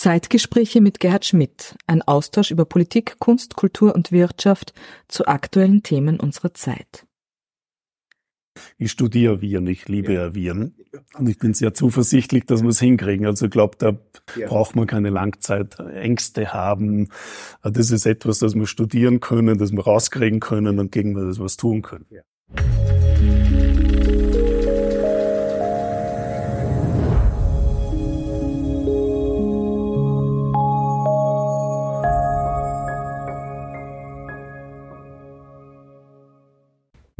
Zeitgespräche mit Gerhard Schmidt, ein Austausch über Politik, Kunst, Kultur und Wirtschaft zu aktuellen Themen unserer Zeit. Ich studiere Viren, ich liebe ja Viren. Und ich bin sehr zuversichtlich, dass wir es hinkriegen. Also ich glaube, da ja. braucht man keine Langzeitängste haben. Das ist etwas, das wir studieren können, das wir rauskriegen können und gegen das was tun können. Ja.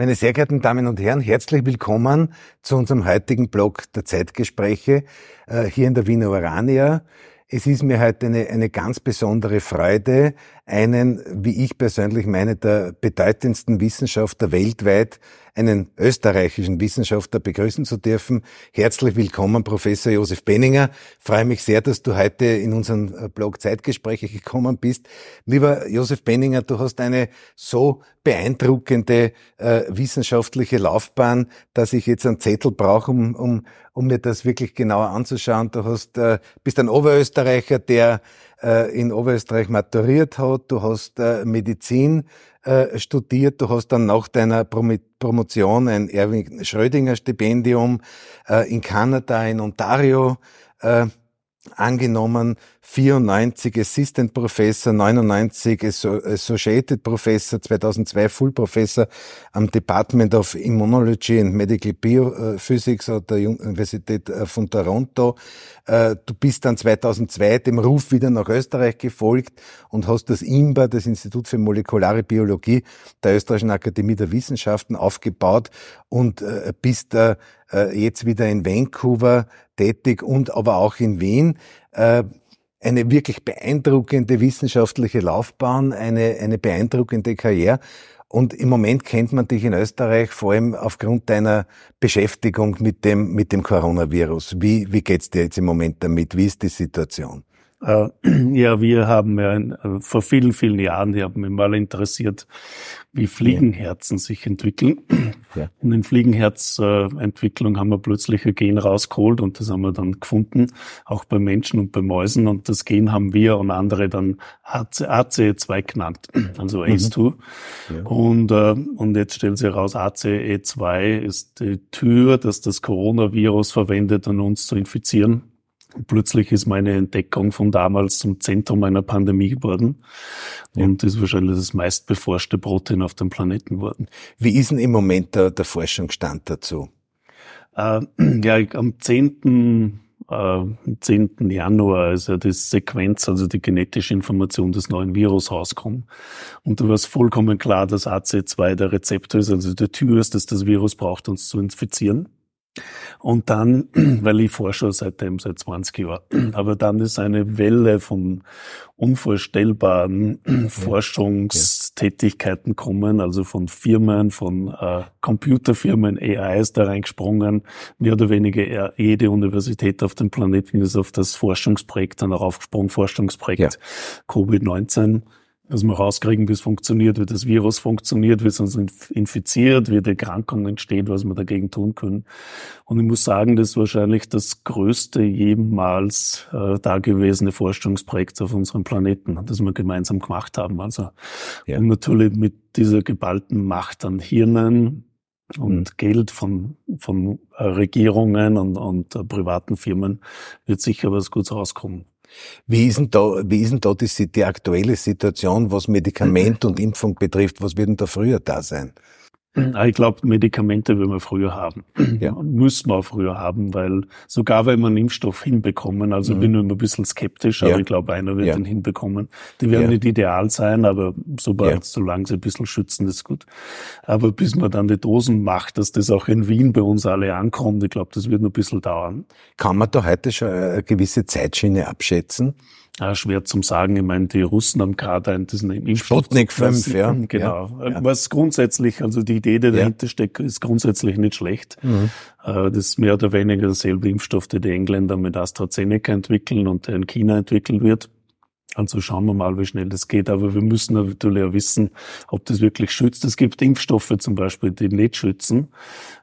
Meine sehr geehrten Damen und Herren, herzlich willkommen zu unserem heutigen Blog der Zeitgespräche äh, hier in der Wiener Urania. Es ist mir heute eine, eine ganz besondere Freude, einen, wie ich persönlich meine, der bedeutendsten Wissenschaftler weltweit einen österreichischen Wissenschaftler begrüßen zu dürfen. Herzlich willkommen, Professor Josef Benninger. Ich freue mich sehr, dass du heute in unseren äh, Blog Zeitgespräche gekommen bist. Lieber Josef Benninger, du hast eine so beeindruckende äh, wissenschaftliche Laufbahn, dass ich jetzt einen Zettel brauche, um, um, um mir das wirklich genauer anzuschauen. Du hast, äh, bist ein Oberösterreicher, der in Oberösterreich maturiert hat. Du hast äh, Medizin äh, studiert. Du hast dann nach deiner Promotion ein Erwin Schrödinger Stipendium äh, in Kanada, in Ontario äh, angenommen, 94 Assistant Professor, 99 Associated Professor, 2002 Full Professor am Department of Immunology and Medical Biophysics an der Universität äh, von Toronto. Äh, du bist dann 2002 dem Ruf wieder nach Österreich gefolgt und hast das IMBA, das Institut für molekulare Biologie der Österreichischen Akademie der Wissenschaften aufgebaut und äh, jetzt wieder in Vancouver tätig und aber auch in Wien eine wirklich beeindruckende wissenschaftliche Laufbahn, eine, eine beeindruckende Karriere. Und im Moment kennt man dich in Österreich vor allem aufgrund deiner Beschäftigung mit dem, mit dem Coronavirus. Wie, wie geht's dir jetzt im Moment damit? Wie ist die Situation? Äh, ja, wir haben ja äh, vor vielen, vielen Jahren, die haben mich mal interessiert, wie Fliegenherzen ja. sich entwickeln. Ja. Und in Fliegenherzentwicklung haben wir plötzlich ein Gen rausgeholt und das haben wir dann gefunden, auch bei Menschen und bei Mäusen. Und das Gen haben wir und andere dann ACE2 genannt, also ACE2. Mhm. Ja. Und, äh, und jetzt stellt sich heraus, ACE2 ist die Tür, dass das Coronavirus verwendet, um uns zu infizieren. Plötzlich ist meine Entdeckung von damals zum Zentrum einer Pandemie geworden ja. und ist wahrscheinlich das meistbeforschte Protein auf dem Planeten geworden. Wie ist denn im Moment der, der Forschungsstand dazu? Äh, ja, am 10. Äh, 10. Januar ist ja die Sequenz, also die genetische Information des neuen Virus rauskommt. Und da war es vollkommen klar, dass AC2 der Rezeptor ist, also der Tür ist, dass das Virus braucht, uns zu infizieren. Und dann, weil ich forsche seitdem, seit 20 Jahren, aber dann ist eine Welle von unvorstellbaren ja. Forschungstätigkeiten kommen, also von Firmen, von äh, Computerfirmen, AIs da reingesprungen. Mehr oder weniger jede Universität auf dem Planeten ist auf das Forschungsprojekt dann auch aufgesprungen, Forschungsprojekt ja. Covid-19 dass wir rauskriegen, wie es funktioniert, wie das Virus funktioniert, wie es uns infiziert, wie die Erkrankung entsteht, was wir dagegen tun können. Und ich muss sagen, das ist wahrscheinlich das größte jemals äh, dagewesene Forschungsprojekt auf unserem Planeten, das wir gemeinsam gemacht haben. Also ja. und natürlich mit dieser geballten Macht an Hirnen, und mhm. Geld von, von äh, Regierungen und, und uh, privaten Firmen wird sicher was Gutes rauskommen. Wie ist denn da, wie ist denn da die, die aktuelle Situation, was Medikament und Impfung betrifft? Was wird denn da früher da sein? Ah, ich glaube, Medikamente will man früher haben. Ja. Müssen wir auch früher haben, weil sogar wenn wir einen Impfstoff hinbekommen, also mhm. bin ich immer ein bisschen skeptisch, aber ja. ich glaube, einer wird ja. ihn hinbekommen. Die werden ja. nicht ideal sein, aber sobald, ja. solange sie ein bisschen schützen, ist gut. Aber bis man dann die Dosen macht, dass das auch in Wien bei uns alle ankommt, ich glaube, das wird noch ein bisschen dauern. Kann man da heute schon eine gewisse Zeitschiene abschätzen? Ja, schwer zum sagen. Ich meine, die Russen haben gerade einen, diesen Impfstoff. Sputnik 5, ja. Genau. Ja. Was grundsätzlich, also die Idee, die ja. dahinter steckt, ist grundsätzlich nicht schlecht. Mhm. Äh, das ist mehr oder weniger derselbe Impfstoff, den die Engländer mit AstraZeneca entwickeln und der in China entwickelt wird. Also schauen wir mal, wie schnell das geht. Aber wir müssen natürlich auch wissen, ob das wirklich schützt. Es gibt Impfstoffe zum Beispiel, die nicht schützen.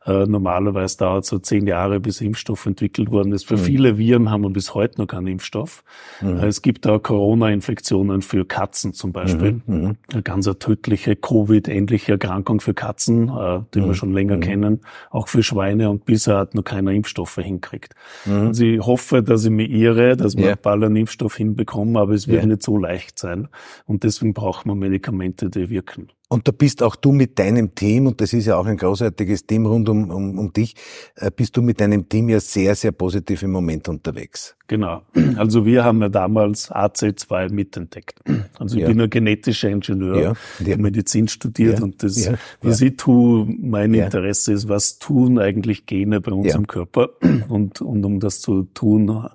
Äh, normalerweise dauert es so zehn Jahre, bis Impfstoff entwickelt worden ist. Für mhm. viele Viren haben wir bis heute noch keinen Impfstoff. Mhm. Äh, es gibt auch Corona-Infektionen für Katzen zum Beispiel. Mhm. mhm. Eine ganz tödliche Covid-ähnliche Erkrankung für Katzen, äh, die wir mhm. schon länger mhm. kennen. Auch für Schweine und bisher hat noch keiner Impfstoffe hinkriegt. Also ich hoffe, dass ich mir irre, dass wir yeah. bald einen Impfstoff hinbekommen, aber es wird yeah. nicht so leicht sein. Und deswegen braucht man Medikamente, die wirken. Und da bist auch du mit deinem Team, und das ist ja auch ein großartiges Team rund um, um, um dich, äh, bist du mit deinem Team ja sehr, sehr positiv im Moment unterwegs. Genau. Also wir haben ja damals AC2 mitentdeckt. Also ich ja. bin ein genetischer Ingenieur, ja. ja. Medizin studiert und das, was ich tue, mein Interesse ist, was tun eigentlich Gene bei uns im Körper? Und, und um das zu tun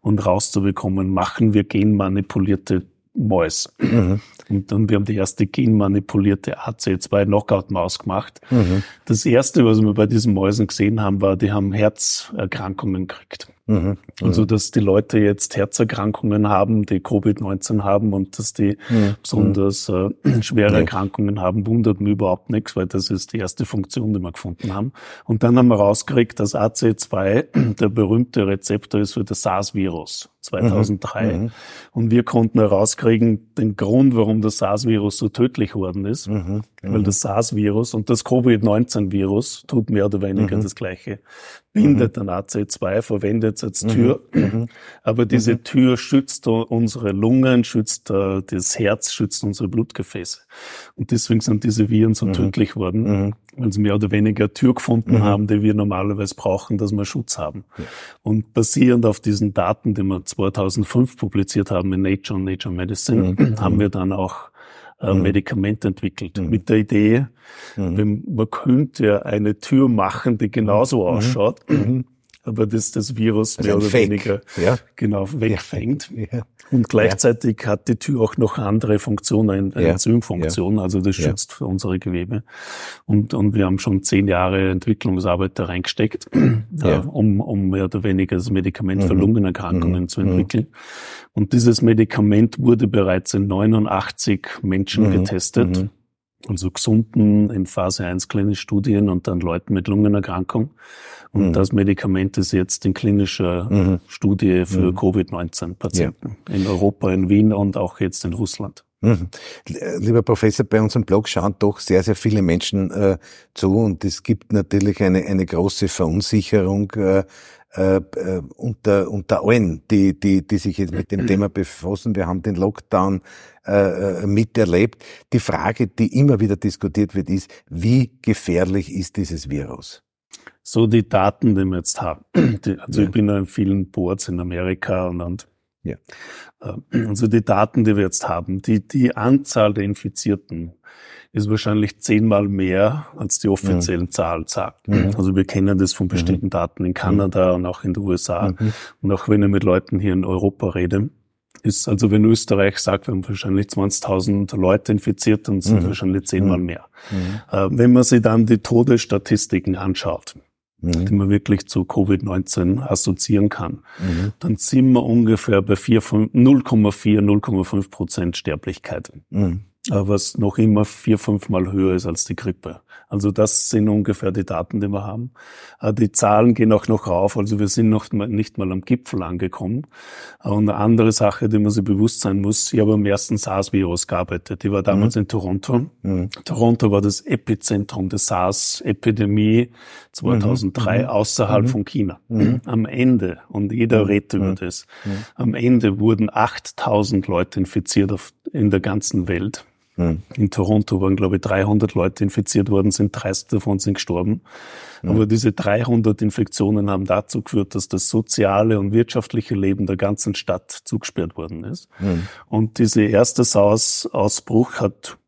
und rauszubekommen, machen wir genmanipulierte Mäus. Mhm. Und dann, wir haben die erste genmanipulierte AC2 Knockout-Maus gemacht. Mhm. Das erste, was wir bei diesen Mäusen gesehen haben, war, die haben Herzerkrankungen gekriegt. Mhm. Also, dass die Leute jetzt Herzerkrankungen haben, die Covid-19 haben und dass die mhm. besonders äh, schwere ja. Erkrankungen haben, wundert mich überhaupt nichts, weil das ist die erste Funktion, die wir gefunden haben. Und dann haben wir rausgekriegt, dass AC2 der berühmte Rezeptor ist für das SARS-Virus 2003. Mhm. mhm. Und wir konnten herauskriegen, den Grund, warum das SARS-Virus so tödlich worden ist, mhm. weil das SARS-Virus und das Covid-19-Virus tut mehr oder weniger das Gleiche bindet an AC2, verwendet als mhm. Tür. Mhm. Aber diese mhm. Tür schützt unsere Lungen, schützt uh, das Herz, schützt unsere Blutgefäße. Und deswegen sind diese Viren so mhm. tödlich worden, mhm. weil sie mehr oder weniger Tür gefunden haben, die wir normalerweise brauchen, dass wir Schutz haben. Ja. Und basierend auf diesen Daten, die wir 2005 publiziert haben in Nature und Nature Medicine, haben wir dann auch äh, mhm. Medikament entwickelt. Mhm. Mit der Idee, mhm. man könnte ja eine Tür machen, die genauso mhm. ausschaut, mhm. aber das das Virus also mehr oder Fake. weniger ja. genau wegfängt. Ja. Und gleichzeitig ja. hat die Tür auch noch andere Funktionen, eine. Enzymfunktion, also das schützt für unsere Gewebe. Und, und wir haben schon zehn Jahre Entwicklungsarbeit da reingesteckt, äh, um, um mehr oder weniger das Medikament für mhm. Lungenerkrankungen mhm. zu entwickeln. Und dieses Medikament wurde bereits in 89 Menschen mhm. getestet. Mhm. Also gesunden in Phase 1 klinische Studien und dann Leuten mit Lungenerkrankung. Und mhm. das Medikament ist jetzt in klinischer mhm. Studie für mhm. Covid-19-Patienten ja. in Europa, in Wien und auch jetzt in Russland. Mhm. Lieber Professor, bei unserem Blog schauen doch sehr, sehr viele Menschen äh, zu und es gibt natürlich eine, eine große Verunsicherung äh, äh, unter, unter allen, die, die, die sich jetzt mit dem Thema befassen. Wir haben den Lockdown äh, äh, miterlebt. Die Frage, die immer wieder diskutiert wird, ist, wie gefährlich ist dieses Virus? So die Daten, die wir jetzt haben. also ja. ich bin in vielen Boards in Amerika und, und ja. Äh, also die Daten, die wir jetzt haben, die, die Anzahl der Infizierten ist wahrscheinlich zehnmal mehr, als die offiziellen mhm. Zahlen sagt. Mhm. Also wir kennen das von bestimmten mhm. Daten in Kanada und auch in den USA. Mhm. Und auch wenn ich mit Leuten hier in Europa rede, ist also, wenn Österreich sagt, wir haben wahrscheinlich 20.000 Leute infiziert, dann sind mhm. wahrscheinlich zehnmal mehr. Mhm. Äh, wenn man sich dann die Todesstatistiken anschaut, mhm. die man wirklich zu Covid-19 assoziieren kann, mhm. dann sind wir ungefähr bei 0,4, 0,5 Prozent Sterblichkeit. Mhm. Was noch immer vier, fünfmal höher ist als die Grippe. Also das sind ungefähr die Daten, die wir haben. Äh, die Zahlen gehen auch noch rauf, also wir sind noch nicht mal am Gipfel angekommen. Äh, und eine andere Sache, die man sich bewusst sein muss, ich habe am ersten SARS-Virus gearbeitet. Ich war damals mhm. in Toronto. Mhm. Toronto war das Epizentrum der SARS-Epidemie 2003 mhm. mhm. außerhalb mhm. von China. Mhm. Am Ende, und jeder redet über das, am Ende wurden 8000 Leute infiziert auf, in der ganzen Welt. Mhm. In Toronto waren, glaube ich, 300 Leute infiziert worden, sind 30 davon sind gestorben. Mhm. Aber diese 300 Infektionen haben dazu geführt, dass das soziale und wirtschaftliche Leben der ganzen Stadt zugesperrt worden ist. Mhm. Und dieser erste SARS-Ausbruch hat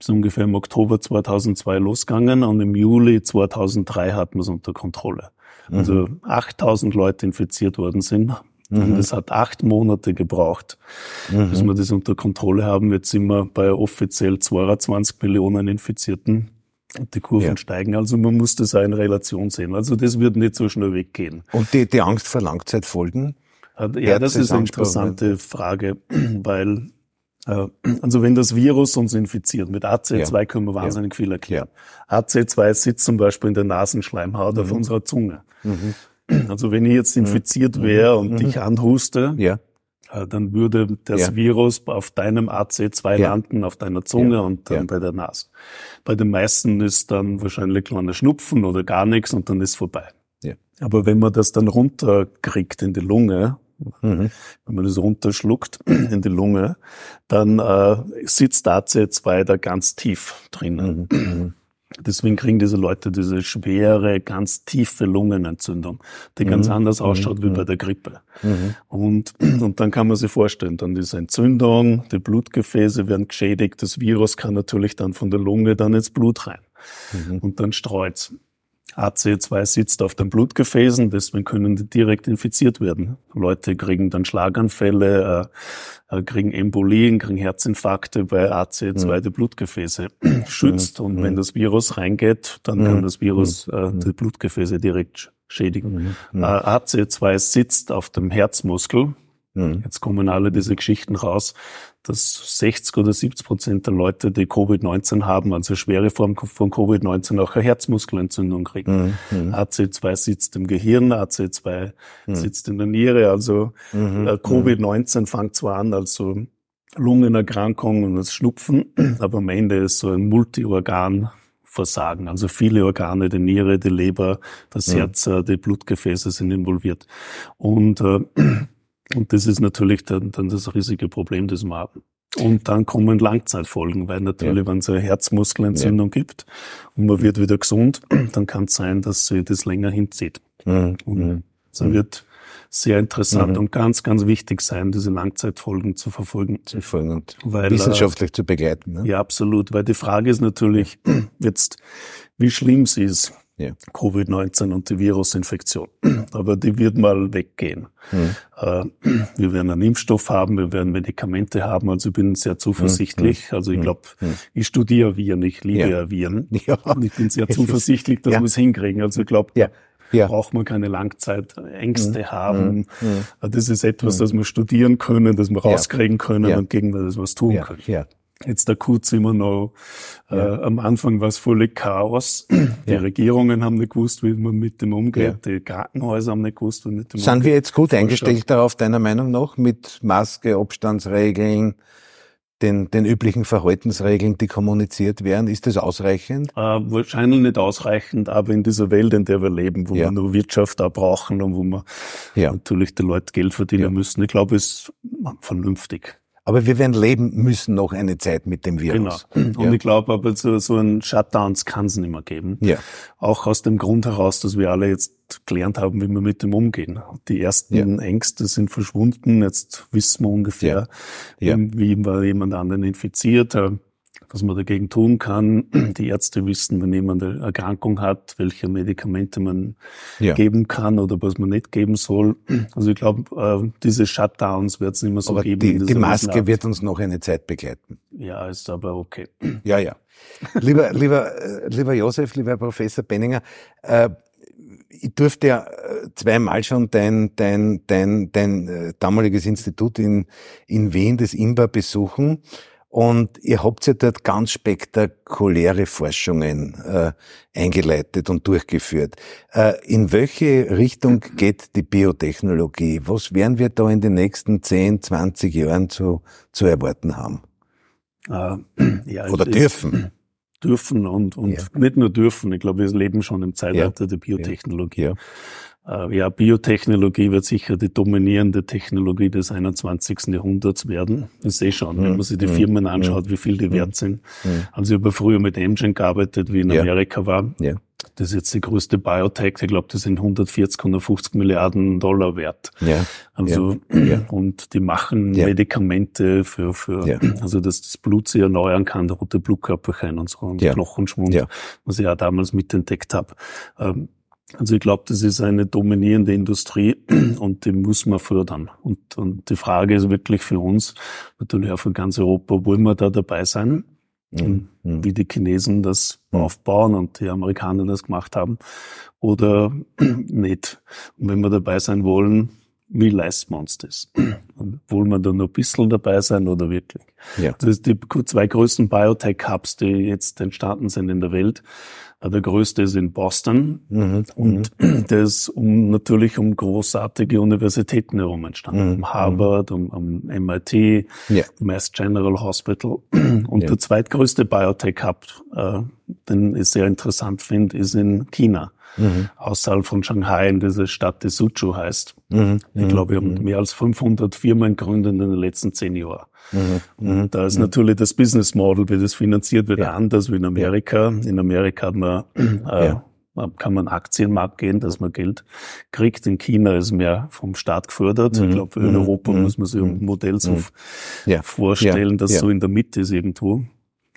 ist ungefähr im Oktober 2002 losgegangen und im Juli 2003 hatten wir es unter Kontrolle. Also 8000 Leute infiziert worden sind, Mhm. Und es hat acht Monate gebraucht, mhm. bis wir das unter Kontrolle haben. Jetzt sind wir bei offiziell 22 Millionen Infizierten. Und die Kurven ja. steigen. Also man muss das auch in Relation sehen. Also das wird nicht so schnell weggehen. Und die, die Angst vor Langzeitfolgen? Äh, ja, das ist eine interessante Frage, weil äh, also wenn das Virus uns infiziert, mit AC2 ja. können wir wahnsinnig ja. viel erklären. Ja. AC2 sitzt zum Beispiel in der Nasenschleimhaut mhm. auf unserer Zunge. Mhm. Also wenn ich jetzt infiziert mhm. wäre und mhm. dich anhuste, ja. Äh, dann würde das ja. Virus auf deinem AC2 ja. landen, auf deiner Zunge und dann bei der Nase. Bei den meisten ist dann wahrscheinlich kleiner Schnupfen oder gar nichts und dann ist vorbei. Aber wenn man das dann runterkriegt in die Lunge, Mhm. Wenn man das runterschluckt in die Lunge, dann äh, sitzt AC2 da ganz tief drinnen. Mhm. Mhm. Deswegen kriegen diese Leute diese schwere, ganz tiefe Lungenentzündung, die mhm. ganz anders ausschaut mhm. wie bei der Grippe. Mhm. Und, und dann kann man sich vorstellen, dann diese Entzündung, die Blutgefäße werden geschädigt, das Virus kann natürlich dann von der Lunge dann ins Blut rein. Mhm. Und dann streut's. AC2 sitzt auf den Blutgefäßen, deswegen können die direkt infiziert werden. Leute kriegen dann Schlaganfälle, äh, äh kriegen Embolien, kriegen Herzinfarkte, weil AC2 mhm. die Blutgefäße schützt. Mhm. Und wenn mhm. das Virus reingeht, dann kann mhm. das Virus äh, die Blutgefäße direkt schädigen. Äh, AC2 sitzt auf dem Herzmuskel. Jetzt kommen alle diese Geschichten raus, dass 60 oder 70 Prozent der Leute, die Covid-19 haben, also schwere Form von Covid-19, auch eine Herzmuskelentzündung kriegen. Mhm. AC2 sitzt im Gehirn, AC2 mhm. sitzt in der Niere. Also mhm. äh, Covid-19 fängt zwar an als so Lungenerkrankung und das Schnupfen, aber am Ende ist so ein Multiorgan Versagen. Also viele Organe, die Niere, die Leber, das Herz, äh, die Blutgefäße sind involviert. Und äh, und das ist natürlich dann, dann das riesige Problem, das wir haben. Und dann kommen Langzeitfolgen, weil natürlich, ja. wenn es eine Herzmuskelentzündung ja. gibt und man wird wieder gesund, dann kann es sein, dass sich das länger hinzieht. Mhm. Und so mhm. wird sehr interessant mhm. und ganz, ganz wichtig sein, diese Langzeitfolgen zu verfolgen. Zu verfolgen und weil, wissenschaftlich äh, zu begleiten. Ne? Ja, absolut. Weil die Frage ist natürlich jetzt, wie schlimm sie ist ja. Covid-19 und die Virusinfektion. Aber die wird mal weggehen. Mhm. Wir werden einen Impfstoff haben, wir werden Medikamente haben. Also ich bin sehr zuversichtlich. Mhm. Also ich glaube, mhm. ich studiere Viren, ich liebe ja. Viren. Ja. Und ich bin sehr zuversichtlich, dass ja. wir es hinkriegen. Also ich glaube, ja. Ja. braucht man keine Langzeitängste mhm. haben. Mhm. Das ist etwas, mhm. das wir studieren können, das wir rauskriegen können und gegen das was tun können. Ja. Jetzt kurz immer noch, äh, ja. am Anfang war es völlig Chaos. Die ja. Regierungen haben nicht gewusst, wie man mit dem umgeht. Ja. Die Krankenhäuser haben nicht gewusst, wie man mit dem Sind umgeht. wir jetzt gut eingestellt darauf, deiner Meinung nach, mit Maske, Abstandsregeln, den, den üblichen Verhaltensregeln, die kommuniziert werden? Ist das ausreichend? Äh, wahrscheinlich nicht ausreichend, aber in dieser Welt, in der wir leben, wo wir nur Wirtschaft auch brauchen und wo wir natürlich die Leute Geld verdienen müssen, ich glaube, es ist vernünftig. Aber wir werden leben müssen noch eine Zeit mit dem Virus. Genau. Und ja. ich glaube aber, so, so ein Shutdowns kann es nicht mehr geben. Ja. Auch aus dem Grund heraus, dass wir alle jetzt gelernt haben, wie wir mit dem umgehen. Die ersten ja. Ängste sind verschwunden. Jetzt wissen wir ungefähr, ja. wie war jemand anderen infiziert was man dagegen tun kann. Die Ärzte wissen, wenn jemand eine Erkrankung hat, welche Medikamente man ja. geben kann oder was man nicht geben soll. Also ich glaube, äh, diese Shutdowns wird es nicht mehr so aber geben. Die, die Maske wird uns noch eine Zeit begleiten. Ja, ist aber okay. Ja, ja. Lieber, lieber, äh, lieber Josef, lieber Professor Benninger, äh, ich durfte ja äh, zweimal schon dein, dein, dein, dein damaliges Institut in, in Wien, das IMBA, besuchen. Und ihr habt ja dort ganz spektakuläre Forschungen äh, eingeleitet und durchgeführt. Äh, in welche Richtung geht die Biotechnologie? Was werden wir da in den nächsten 10, 20 Jahren zu, zu erwarten haben? Äh, ja, Oder dürfen? Dürfen und, und ja. nicht nur dürfen. Ich glaube, wir leben schon im Zeitalter ja. der Biotechnologie. Ja. Äh, ja, Biotechnologie wird sicher die dominierende Technologie des 21. Jahrhunderts werden. Ich sehe schon, wenn man sich die. Firmen anschaut, wie viel die wert sind. Also ich habe früher mit Amgen gearbeitet, wie in Amerika war. Ja. Das ist jetzt die größte Biotech. Ich glaube, das sind 140, 150 Milliarden Dollar wert. Ja. Also, ja. und die machen ja. Medikamente für, für, ja. also, dass das Blut sich erneuern kann, rote Blutkörperchen und so, und. Knochenschwund, was ich ja damals mitentdeckt habe. Ähm, also ich glaube, das ist eine dominierende Industrie und die muss man fördern. Und, und die Frage ist wirklich für uns, natürlich auch für ganz Europa, wollen wir da dabei sein? Mhm. Wie die Chinesen das mhm. aufbauen und die Amerikaner das gemacht haben oder nicht. Und wenn wir dabei sein wollen, wie leisten wir uns das? wollen wir da noch ein bisschen dabei sein oder wirklich? Ja. Das ist die zwei größten Biotech-Hubs, die jetzt entstanden sind in der Welt. Der größte ist in Boston mhm. und mhm. der ist um, natürlich um großartige Universitäten herum entstanden. Mhm. Um Harvard, um, um MIT, ja. Mass General Hospital. Und ja. der zweitgrößte Biotech-Hub, äh, den ich sehr interessant finde, ist in China mhm. außerhalb von Shanghai in dieser Stadt, die Suzhou heißt. Mhm. Ich glaube, wir haben mhm. mehr als 500 Firmen gegründet in den letzten zehn Jahren. Mhm. Und da ist mhm. natürlich das Business Model, wie das finanziert wird, ja. anders wie in Amerika. In Amerika hat man, äh, ja kann man Aktienmarkt gehen, dass man Geld kriegt. In China ist mehr vom Staat gefördert. Mhm. Ich glaube, in Europa mhm. muss man sich ein Modell so ja. vorstellen, ja. das ja. so in der Mitte ist irgendwo.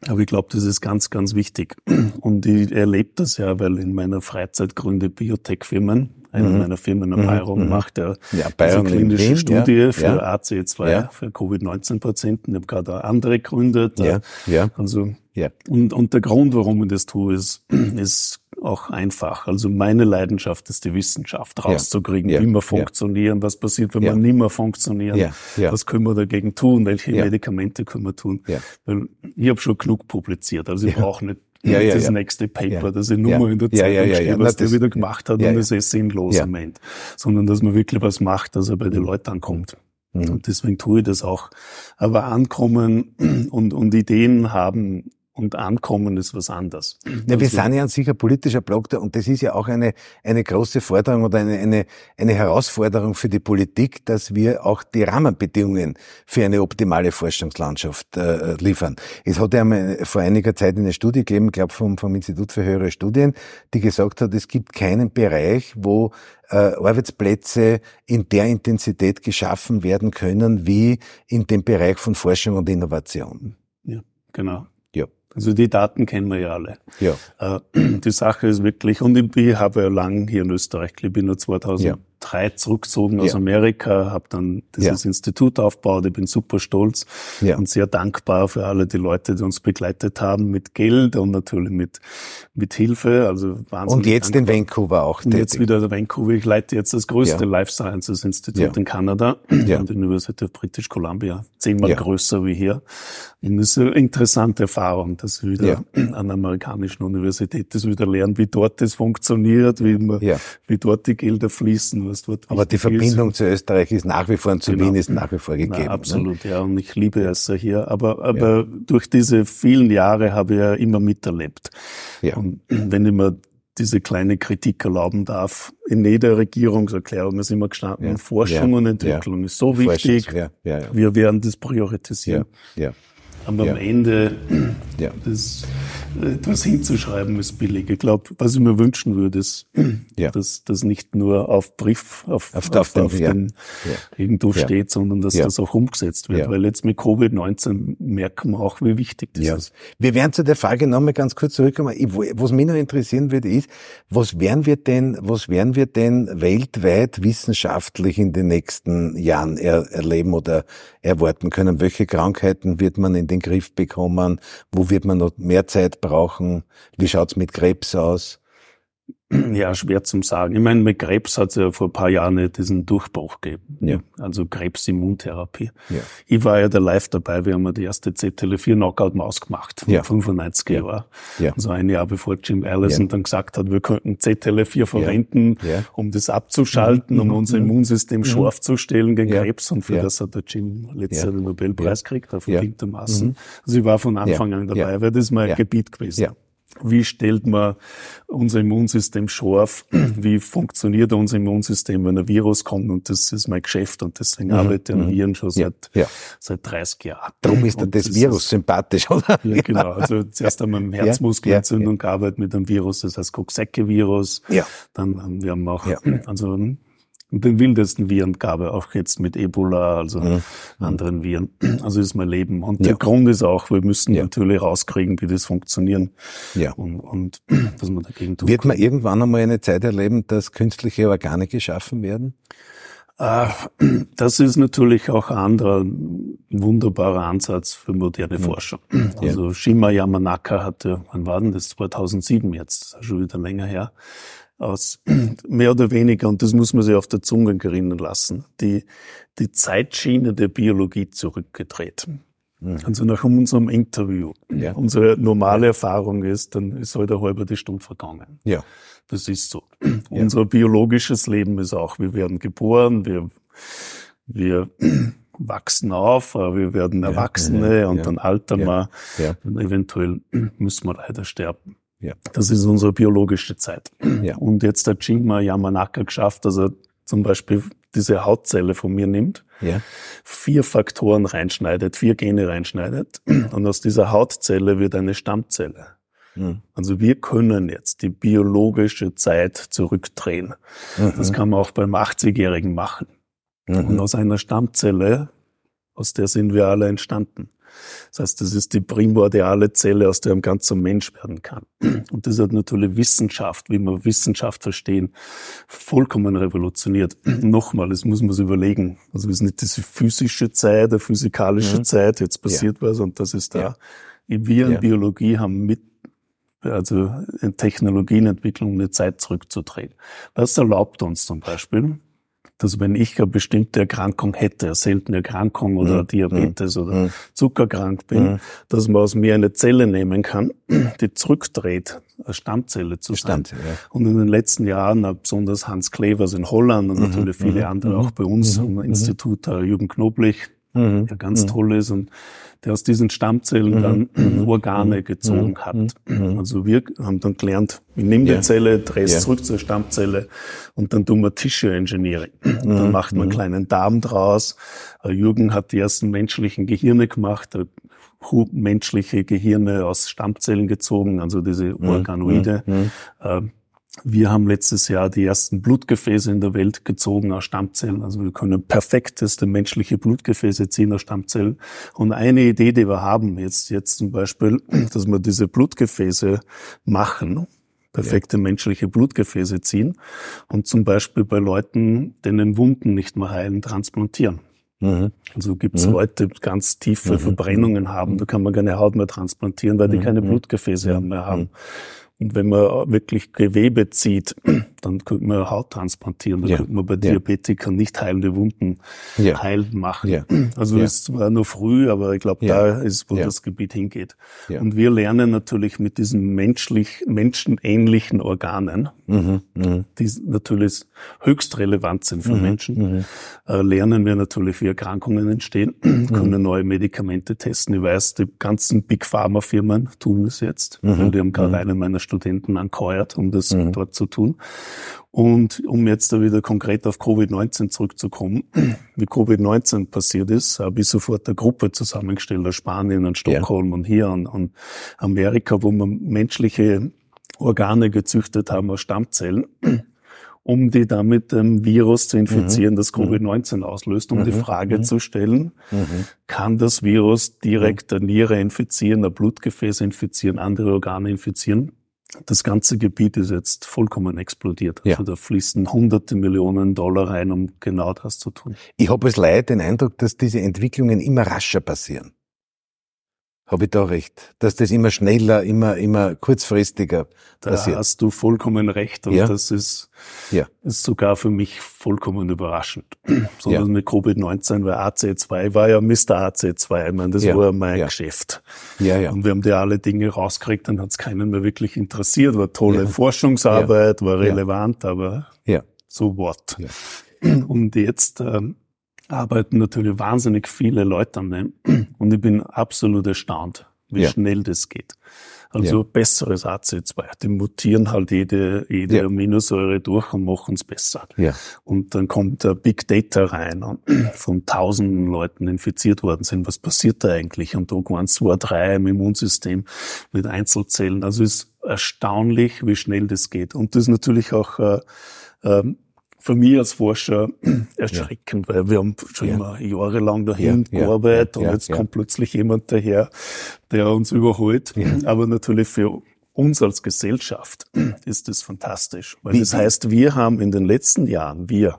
Aber ich glaube, das ist ganz, ganz wichtig. Und ich erlebe das ja, weil in meiner Freizeit gründe Biotech-Firmen. Eine mhm. meiner Firmen, eine Bayron, mhm. macht ja, ja eine klinische Studie ja. für ja. AC2, ja. für Covid-19-Patienten. Ich habe gerade auch andere gegründet. Ja. Ja. Also, ja. Und, und der Grund, warum ich das tue, ist, ist auch einfach. Also meine Leidenschaft ist die Wissenschaft, rauszukriegen, ja, ja, wie wir funktionieren, ja. was passiert, wenn wir nicht mehr funktionieren, was können wir dagegen tun, welche Medikamente können wir tun. Weil ich habe schon genug publiziert, also ich brauche nicht ja, ja, das ja. nächste Paper, ja. das ich nur mal in der Zeitung ja, ja, stehe, was der wieder gemacht hat und das ist sinnlos am Ende. Sondern dass man wirklich was macht, dass er bei den mhm. Leuten ankommt. Mhm. Und deswegen tue ich das auch. Aber ankommen und, und Ideen haben und Ankommen ist was anderes. Ja, wir sind ja ein sicher politischer Block da und das ist ja auch eine, eine große Forderung oder eine, eine, eine Herausforderung für die Politik, dass wir auch die Rahmenbedingungen für eine optimale Forschungslandschaft äh, liefern. Es hat ja mal vor einiger Zeit eine Studie gegeben, ich glaube vom, vom Institut für höhere Studien, die gesagt hat, es gibt keinen Bereich, wo äh, Arbeitsplätze in der Intensität geschaffen werden können wie in dem Bereich von Forschung und Innovation. Ja, genau. Also die Daten kennen wir ja alle. Ja. Äh, die Sache ist wirklich, und ich habe ja lang hier in Österreich, ich bin nur 2000. Ja drei zurückgezogen aus ja. Amerika, habe dann dieses ja. Institut aufgebaut. Ich bin super stolz ja. und sehr dankbar für alle die Leute, die uns begleitet haben mit Geld und natürlich mit mit Hilfe. Also wahnsinnig Und jetzt dankbar. in Vancouver auch. Und jetzt wieder der Vancouver. Ich leite jetzt das größte Life Sciences Institut in Kanada an der University of British Columbia. Zehnmal größer wie hier. Und das ist eine interessante Erfahrung, dass ich wieder an der amerikanischen Universität das wieder lernen, wie dort das funktioniert, wie, man, wie dort die Gelder fließen was dort Aber die Verbindung ist. zu Österreich ist nach wie vor und zu genau. Wien ist nach wie vor gegeben. Na, ne? absolut, ne? ja. Und ich liebe es ja hier. Aber, aber ja. durch diese vielen Jahre habe ich ja immer miterlebt. Ja. Und wenn ich mir diese kleine Kritik erlauben darf. In jeder Regierungserklärung ist immer gestanden, ja. Forschung ja. und Entwicklung ja. ist so wichtig. Wir werden das priorisieren. Aber am Ende das etwas hinzuschreiben ist billig. Ich glaube, was ich mir wünschen würde, ist, ja. dass das nicht nur auf Brief, auf, auf, auf, auf den, den ja. irgendwo ja. steht, sondern dass das auch umgesetzt wird. Weil jetzt mit Covid-19 merken wir auch, wie wichtig das ist. Wir werden zu der Frage nochmal ganz kurz zurückkommen. Was mich noch interessieren würde, ist, was werden wir denn, was werden wir denn weltweit wissenschaftlich in den nächsten Jahren er, erleben oder erwarten können? Welche Krankheiten wird man in den Griff bekommen? Wo wird man noch mehr Zeit brauchen? Wie schaut's mit Krebs aus? Ja, schwer zum sagen. Ich meine, mit Krebs hat es ja vor ein paar Jahren diesen Durchbruch gegeben. Ja. Also Krebsimmuntherapie. Ja. Ich war ja da live dabei, wir haben ja die erste CTLA4-Knockout-Maus gemacht, ja. 95 ja. Jahre. Ja. Also ein Jahr bevor Jim Allison ja. dann gesagt hat, wir könnten CTLA4 verwenden, ja. um das abzuschalten, mhm. um unser mhm. Immunsystem mhm. scharf zu stellen gegen Krebs. Und für das hat der Jim letztes Jahr den Nobelpreis gekriegt, auf verdientermaßen. Mhm. Also ich war von Anfang an dabei, weil das ist mein Gebiet gewesen wie stellt man unser Immunsystem scharf, wie funktioniert unser Immunsystem, wenn ein Virus kommt und das ist mein Geschäft und deswegen mhm. arbeite ich an mhm. Viren schon seit, ja, ja. seit 30 Jahren. Darum ist das, das Virus ist, sympathisch, oder? Ja, genau. Also zuerst haben wir mit Herzmuskelentzündung ja, gearbeitet mit einem Virus, das heißt Coxsackie-Virus. Ja. Dann haben wir auch, also und den wildesten Viren gab es auch jetzt mit Ebola, also mhm. anderen Viren. Also ist mein Leben. Und ja. der Grund ist auch, wir müssen ja. natürlich rauskriegen, wie das funktioniert ja. und, und was man dagegen tut. Wird man irgendwann einmal eine Zeit erleben, dass künstliche Organe geschaffen werden? Ah, das ist natürlich auch ein anderer wunderbarer Ansatz für moderne mhm. Forschung. Also Shima Yamanaka hatte, wann war denn das? 2007 jetzt, schon wieder länger her, aus mehr oder weniger, und das muss man sich auf der Zunge gerinnen lassen, die, die Zeitschiene der Biologie zurückgedreht. Mhm. Also nach unserem Interview. Ja. Unsere normale Erfahrung ist, dann ist heute halt eine halbe Stunde vergangen. Ja. Das ist so. Ja. Unser biologisches Leben ist auch, wir werden geboren, wir, wir wachsen auf, wir werden Erwachsene ja, und dann altern wir. Und eventuell müssen wir leider sterben. Ja. Das ist unsere biologische Zeit. Ja. Und jetzt hat Jingma Yamanaka geschafft, dass er zum Beispiel diese Hautzelle von mir nimmt, ja. vier Faktoren reinschneidet, vier Gene reinschneidet und aus dieser Hautzelle wird eine Stammzelle. Mhm. Also wir können jetzt die biologische Zeit zurückdrehen. Mhm. Das kann man auch beim 80-Jährigen machen. Mhm. Und aus einer Stammzelle, aus der sind wir alle entstanden. Das heißt, das ist die primordiale Zelle, aus der ein ganzer Mensch werden kann. Und das hat natürlich Wissenschaft, wie wir Wissenschaft verstehen, vollkommen revolutioniert. Nochmal, das muss man sich überlegen. Also es ist nicht diese physische Zeit, eine physikalische mhm. Zeit, jetzt passiert ja. was und das ist da. Ja. Wir in ja. Biologie haben mit also in Technologienentwicklung eine Zeit zurückzudrehen. Das erlaubt uns zum Beispiel, dass wenn ich eine bestimmte Erkrankung hätte, eine seltene Erkrankung oder mhm. Diabetes mhm. oder mhm. zuckerkrank bin, mhm. dass man aus mir eine Zelle nehmen kann, die zurückdreht, eine Stammzelle zu sein. Ja. Und in den letzten Jahren, besonders Hans Klevers in Holland und mhm. natürlich viele mhm. andere auch bei uns am Institut Jürgen Knoblich, der ganz toll ist und der aus diesen Stammzellen mhm. dann mhm. Organe mhm. gezogen mhm. hat. Mhm. Also wir haben dann gelernt, ich nehme die ja. Zelle, drehe es ja. zurück zur Stammzelle und dann tun wir Tissue Engineering. Und dann macht man einen kleinen Darm draus. Äh, Jürgen hat die ersten menschlichen Gehirne gemacht, menschliche Gehirne aus Stammzellen gezogen, also diese Organoide. Mhm. Wir haben letztes Jahr die ersten Blutgefäße in der Welt gezogen aus Stammzellen. Also wir können perfekteste menschliche Blutgefäße ziehen aus Stammzellen. Und eine Idee, die wir haben jetzt, jetzt zum Beispiel, dass wir diese Blutgefäße machen, perfekte ja. menschliche Blutgefäße ziehen und zum Beispiel bei Leuten, denen Wunden nicht mehr heilen, transplantieren. Mhm. Also gibt es mhm. Leute, die ganz tiefe mhm. Verbrennungen haben, da kann man keine Haut mehr transplantieren, weil die mhm. keine mhm. Blutgefäße mhm. mehr haben. Und wenn man wirklich Gewebe zieht, dann könnte man Haut transplantieren, dann ja. könnte man bei Diabetikern nicht heilende Wunden ja. heil machen. Ja. Also ja. ist zwar nur früh, aber ich glaube, da ist, wo das Gebiet hingeht. Und wir lernen natürlich mit diesen menschlich, menschenähnlichen Organen, mhm. Mhm. die natürlich höchst relevant sind für mhm. Menschen, mhm. äh, lernen wir natürlich, wie Erkrankungen entstehen, mhm. können neue Medikamente testen. Ich weiß, die ganzen Big Pharma Firmen tun es jetzt. Mhm. Die haben gerade einen meiner Studenten angeheuert, um das mhm. dort zu tun. Und um jetzt da wieder konkret auf Covid-19 zurückzukommen, wie Covid-19 passiert ist, habe ich sofort eine Gruppe zusammengestellt aus Spanien und Stockholm ja. und hier und, und Amerika, wo man menschliche Organe gezüchtet haben aus Stammzellen um die damit dem Virus zu infizieren, mhm. das mhm. Covid-19 auslöst, um mhm. die Frage mhm. zu stellen, mhm. kann das Virus direkt der Niere infizieren, der Blutgefäße infizieren, andere Organe infizieren? Das ganze Gebiet ist jetzt vollkommen explodiert. Ja. Also da fließen hunderte Millionen Dollar rein, um genau das zu tun. Ich habe als Leid den Eindruck, dass diese Entwicklungen immer rascher passieren. Habe ich da recht? Dass das immer schneller, immer, immer kurzfristiger passiert. Da hast du vollkommen recht. Und ja. das ist, ja. ist sogar für mich vollkommen überraschend. So ja. mit Covid-19, weil AC2 war ja Mr. AC2. Ich meine, das ja. war mein ja. Geschäft. Ja, ja. Und wir haben die alle Dinge rausgekriegt, dann hat es keinen mehr wirklich interessiert. War tolle Forschungsarbeit, war relevant, aber so what. Und jetzt, ähm, arbeiten natürlich wahnsinnig viele Leute an dem. Und ich bin absolut erstaunt, wie ja. schnell das geht. Also ja. besseres AC2. Die mutieren halt jede, jede ja. Aminosäure durch und machen es besser. Ja. Und dann kommt der Big Data rein und von tausenden Leuten infiziert worden sind. Was passiert da eigentlich? Und da waren zwei, drei im Immunsystem mit Einzelzellen. Also es ist erstaunlich, wie schnell das geht. Und das ist natürlich auch äh, ähm, für mich als Forscher erschreckend, ja. weil wir haben schon ja. immer jahrelang dahin ja. gearbeitet und jetzt kommt plötzlich jemand daher, der uns überholt. Aber natürlich für uns als Gesellschaft ist das fantastisch, weil Wie? das heißt, wir haben in den letzten Jahren, wir,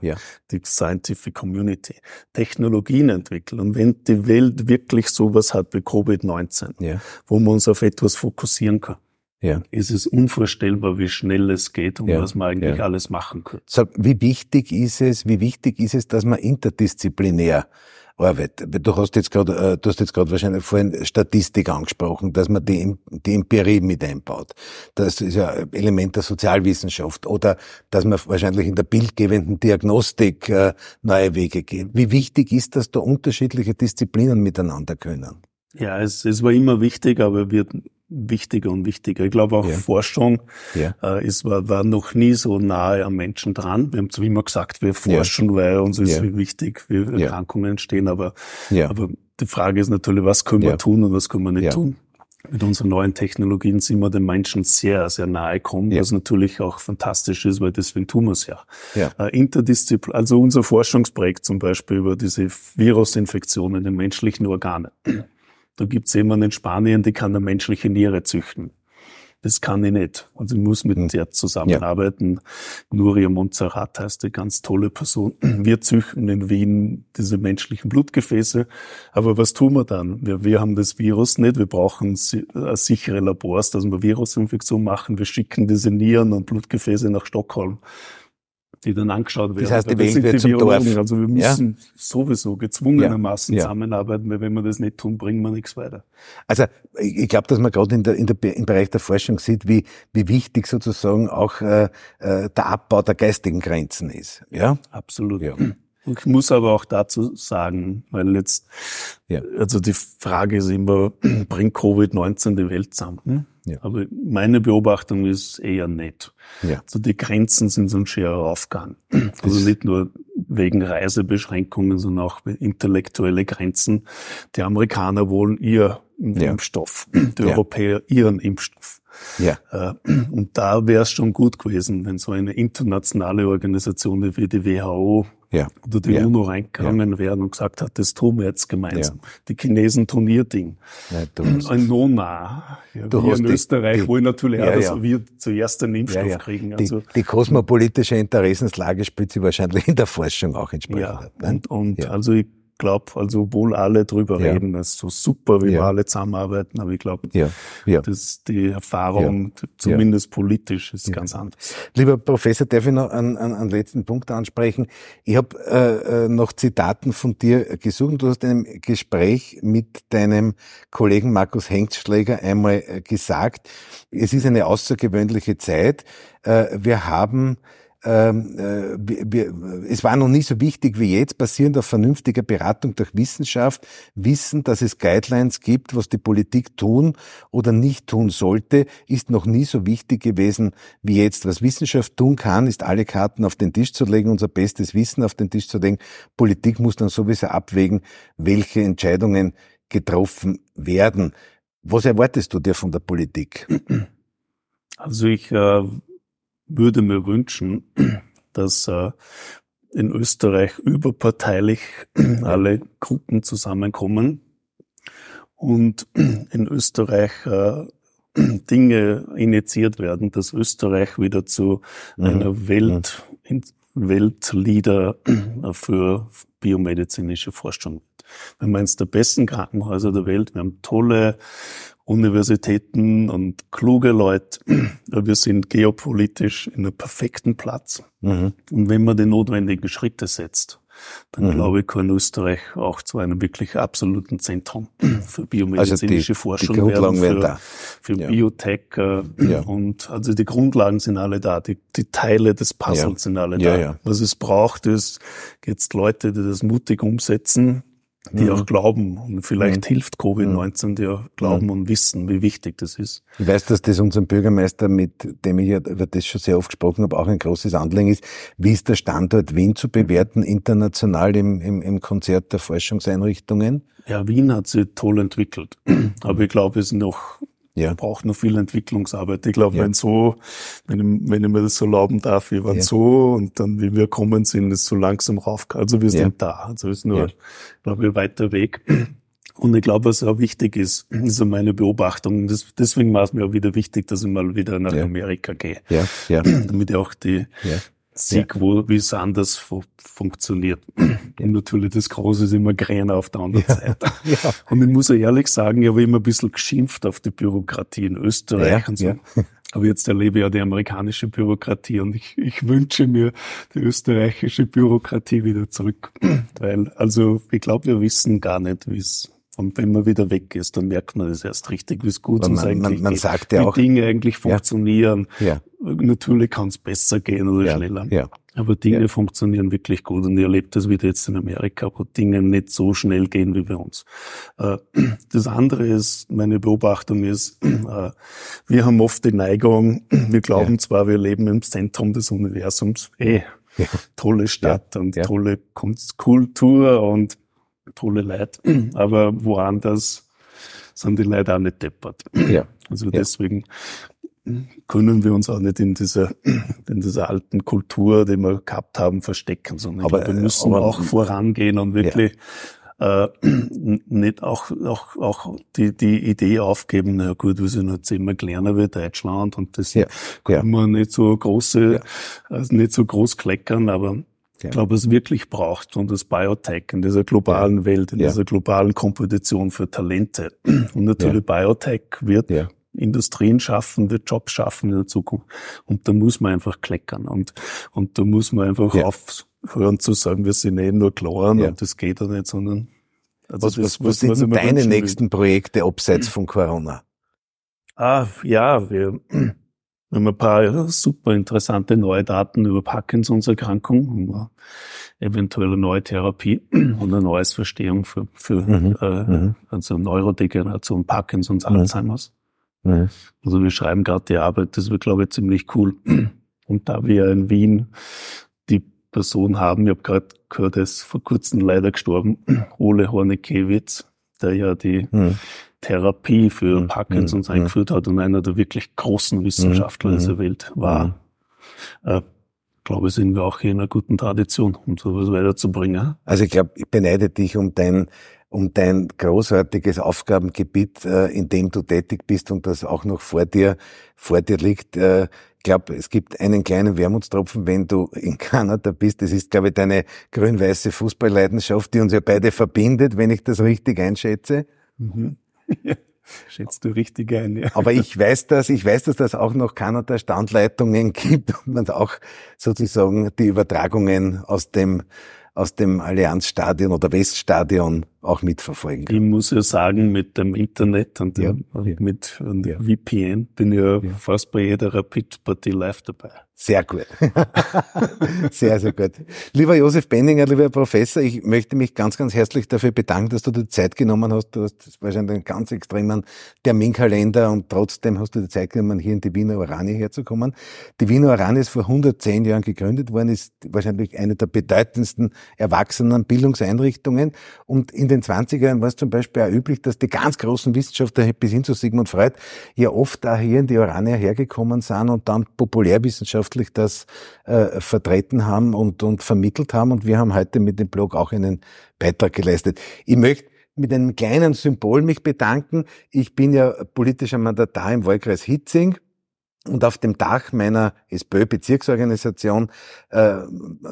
die Scientific Community, Technologien entwickelt. Und wenn die Welt wirklich sowas hat wie Covid-19, wo man uns auf etwas fokussieren kann, ja. ist es unvorstellbar, wie schnell es geht und ja. was man eigentlich ja. alles machen kann. So, wie wichtig ist es, wie wichtig ist es, dass man interdisziplinär arbeitet? Du hast jetzt gerade, äh, du hast jetzt gerade wahrscheinlich vorhin Statistik angesprochen, dass man die, die Empirie mit einbaut. Das ist ja ein Element der Sozialwissenschaft oder dass man wahrscheinlich in der bildgebenden Diagnostik äh, neue Wege geht. Wie wichtig ist, dass da unterschiedliche Disziplinen miteinander können? Ja, es, es war immer wichtig, aber wird wichtiger und wichtiger. Ich glaube auch ja. Forschung ja. Äh, ist, war, war noch nie so nahe am Menschen dran. Wir haben zwar immer gesagt, wir forschen, ja. weil uns ist wichtig, wie Erkrankungen entstehen, aber, aber die Frage ist natürlich, was können wir tun und was können wir nicht tun. Mit unseren neuen Technologien sind wir den Menschen sehr, sehr nahe gekommen, was natürlich auch fantastisch ist, weil deswegen tun wir es ja. Äh, Interdisziplin, also unser Forschungsprojekt zum Beispiel über diese Virusinfektionen in menschlichen Organen da gibt's jemanden in Spanien, die kann eine menschliche Niere züchten. Das kann ich nicht. Also ich muss mit hm. der zusammenarbeiten. Ja. Nuria Montserrat heißt eine ganz tolle Person. Wir züchten in Wien diese menschlichen Blutgefäße. Aber was tun wir dann? Wir, wir haben das Virus nicht. Wir brauchen äh, sichere Labors, dass wir Virusinfektion machen. Wir schicken diese Nieren und Blutgefäße nach Stockholm die dann angeschaut werden. Das heißt, die Welt wird zum Dorf. Also wir müssen ja? sowieso gezwungenermaßen ja. zusammenarbeiten, weil wenn wir das nicht tun, bringen wir nichts weiter. Also ich glaube, dass man gerade in der, in der, im Bereich der Forschung sieht, wie, wie wichtig sozusagen auch äh, äh der Abbau der geistigen Grenzen ist. Ja, absolut. Ja. Ich muss aber auch dazu sagen, weil jetzt, ja. also die Frage ist immer, bringt Covid-19 die Welt zusammen? Ja. Aber meine Beobachtung ist eher nicht. Ja. Also die Grenzen sind so ein schwerer Aufgang. Also nicht nur wegen Reisebeschränkungen, sondern auch intellektuelle Grenzen. Die Amerikaner wollen ihr ja. Impfstoff, die Europäer ihren Impfstoff. Ja. Äh, und da wäre es schon gut gewesen, wenn so eine internationale Organisation wie die WHO ja. oder die ja. UNO reingegangen ja. wären und gesagt hat, das tun wir jetzt gemeinsam. Ja. Die Chinesen tun ihr Ding. Ja, ein Nona. Ja, du wir in Österreich die, wollen natürlich auch, dass wir zuerst den Impfstoff kriegen. Also, die, die kosmopolitische Interessenslage spielt sich wahrscheinlich in der Forschung auch entsprechend. Ja, und, und also ich glaube, also obwohl alle drüber ja. reden, das ist so super, wie ja. wir alle zusammenarbeiten, aber ich glaube, ja. ja. dass die Erfahrung, zumindest politisch, ist ganz anders. Lieber Professor, darf ich noch einen, einen, einen letzten Punkt ansprechen? Ich habe äh, äh, noch Zitaten von dir gesucht. Du hast in einem Gespräch mit deinem Kollegen Markus Hengstschläger einmal äh, gesagt, es ist eine außergewöhnliche Zeit. Äh, wir haben ähm, äh, es war noch nie so wichtig wie jetzt, basierend auf vernünftiger Beratung durch Wissenschaft, wissen, dass es Guidelines gibt, was die Politik tun oder nicht tun sollte, ist noch nie so wichtig gewesen wie jetzt. Was Wissenschaft tun kann, ist alle Karten auf den Tisch zu legen, unser bestes Wissen auf den Tisch zu legen. Politik muss dann sowieso abwägen, welche Entscheidungen getroffen werden. Was erwartest du dir von der Politik? Also ich äh würde mir wünschen, dass äh, in Österreich überparteilich alle Gruppen zusammenkommen und in Österreich äh, Dinge initiiert werden, dass Österreich wieder zu mhm. einer Welt, Weltleader für biomedizinische Forschung wird. Wir haben eines der besten Krankenhäuser der Welt. Wir haben tolle Universitäten und kluge Leute. Wir sind geopolitisch in einem perfekten Platz. Mhm. Und wenn man die notwendigen Schritte setzt, dann mhm. glaube ich, kann Österreich auch zu einem wirklich absoluten Zentrum für biomedizinische also die, Forschung die werden, für, da. für ja. Biotech. Äh, ja. Und also die Grundlagen sind alle da, die, die Teile des Puzzles ja. sind alle da. Was es braucht, ist jetzt Leute, die das mutig umsetzen, die mhm. auch glauben. Und vielleicht mhm. hilft Covid-19, die auch glauben mhm. und wissen, wie wichtig das ist. Ich weiß, dass das unserem Bürgermeister, mit dem ich ja über das schon sehr oft gesprochen habe, auch ein großes Anliegen ist. Wie ist der Standort Wien zu bewerten, international im, im, im Konzert der Forschungseinrichtungen? Ja, Wien hat sich toll entwickelt. Aber ich glaube, es ist noch ja. braucht noch viel Entwicklungsarbeit. Ich glaube, ja. wenn so, wenn ich, wenn ich mir das so erlauben darf, wir waren ja. so und dann, wie wir kommen sind, ist so langsam rauf. Also wir sind da. Also ist nur, glaube ich, weiter Weg. Und ich glaube, was auch wichtig ist, ist so meine Beobachtung. Das, deswegen war es mir auch wieder wichtig, dass ich mal wieder nach Amerika gehe. Ja. Ja. Damit ich auch die, sehe, wo, wie es anders fu funktioniert. Und natürlich das Große ist immer Gräner auf der anderen Seite. ja. Und ich muss ja ehrlich sagen, ich habe immer ein bisschen geschimpft auf die Bürokratie in Österreich und so. Aber jetzt erlebe ich ja die amerikanische Bürokratie und ich, ich wünsche mir die österreichische Bürokratie wieder zurück. Weil, also ich glaube, wir wissen gar nicht, wie es und wenn man wieder weg ist, dann merkt man es erst richtig, wie es gut ist. Man, man, man sagt ja wie auch, Dinge eigentlich funktionieren. Ja. Natürlich kann es besser gehen oder Ja. schneller. Ja. Aber Dinge Ja. funktionieren wirklich gut. Und ich erlebe das wieder jetzt in Amerika, wo Dinge nicht so schnell gehen wie bei uns. Äh, Das andere ist, meine Beobachtung ist, äh, wir haben oft die Neigung, wir glauben zwar, wir leben im Zentrum des Universums, eh, tolle Stadt und tolle Kunst, Kultur und tolle Leute, aber woanders sind die Leute auch nicht deppert. Ja. Also deswegen können wir uns auch nicht in dieser, in dieser alten Kultur, die wir gehabt haben, verstecken, sondern Aber, glaube, wir müssen aber- auch vorangehen und wirklich äh, nicht auch, auch, auch die, die Idee aufgeben, na gut, wir sind jetzt immer kleiner wie Deutschland und das Ja, können wir nicht so große, Ja. also nicht so groß kleckern, aber Ja. ich glaube, es wirklich braucht und das Biotech in dieser globalen Welt, in Ja. dieser globalen Kompetition für Talente. Und natürlich Biotech wird Ja. Industrien schaffen, wird Jobs schaffen in der Zukunft. Und da muss man einfach kleckern. Und, und da muss man einfach Ja. aufhören zu sagen, wir sind eh nur Kloren Ja. und das geht ja nicht, sondern also Was, das, was, was sind mir deine wünschen will. nächsten Projekte abseits von Corona? Ah, ja, wir, wir haben ein paar super interessante neue Daten über Parkinsons Erkrankung, über eventuelle neue Therapie und eine neues Verstehung für, für Mhm, äh, mhm. also Neurodegeneration, Parkinsons, Mhm. Alzheimer's. Mhm. Also wir schreiben gerade die Arbeit, das wird, glaube ich, ziemlich cool. Und da wir in Wien die Person haben, ich habe gerade gehört, er ist vor kurzem leider gestorben, Ole Hornekiewicz, der ja die Mhm. Therapie für. Parkinsons Mhm. eingeführt hat und einer der wirklich großen Wissenschaftler Mhm. dieser Welt war. Äh, glaube, sind wir auch hier in einer guten Tradition, um sowas weiterzubringen. Also ich glaube, ich beneide dich um dein, um dein großartiges Aufgabengebiet, äh, in dem du tätig bist und das auch noch vor dir, vor dir liegt. Äh, ich glaube, es gibt einen kleinen Wermutstropfen, wenn du in Kanada bist. Das ist, glaube ich, deine grün-weiße Fußballleidenschaft, die uns ja beide verbindet, wenn ich das richtig einschätze. Mhm. Schätzt du richtig ein, ja. Aber ich weiß das, ich weiß, dass das auch noch Kanada Standleitungen gibt und man auch sozusagen die Übertragungen aus dem, aus dem Allianzstadion oder Weststadion auch mitverfolgen kann. Ich muss ja sagen, mit dem Internet und Ja, dem, mit und Ja. VPN bin ich ja, fast bei jeder Rapid-Partie live dabei. Sehr gut. sehr, sehr gut. Lieber Josef Benninger, lieber Professor, ich möchte mich ganz, ganz herzlich dafür bedanken, dass du dir Zeit genommen hast. Du hast wahrscheinlich einen ganz extremen Terminkalender und trotzdem hast du dir Zeit genommen, hier in die Wiener Oranie herzukommen. Die Wiener Oranie ist vor 110 Jahren gegründet worden, ist wahrscheinlich eine der bedeutendsten Erwachsenenbildungseinrichtungen. Und in den 20er Jahren war es zum Beispiel auch üblich, dass die ganz großen Wissenschaftler bis hin zu Sigmund Freud ja oft da hier in die Orania hergekommen sind und dann populärwissenschaftlich das äh, vertreten haben und, und vermittelt haben. Und wir haben heute mit dem Blog auch einen Beitrag geleistet. Ich möchte mit einem kleinen Symbol mich bedanken. Ich bin ja politischer Mandatar im Wahlkreis Hitzing. Und auf dem Dach meiner SPÖ-Bezirksorganisation äh,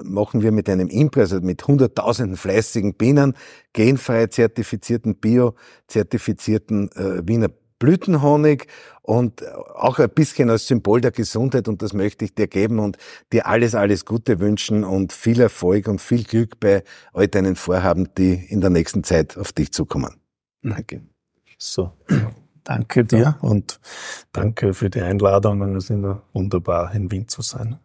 machen wir mit einem Impress, also mit hunderttausenden fleißigen Bienen, genfrei zertifizierten, bio-zertifizierten äh, Wiener Blütenhonig und auch ein bisschen als Symbol der Gesundheit und das möchte ich dir geben und dir alles, alles Gute wünschen und viel Erfolg und viel Glück bei all deinen Vorhaben, die in der nächsten Zeit auf dich zukommen. Danke. So. Danke dir und danke für die Einladung. Es ist wunderbar, in Wien zu sein.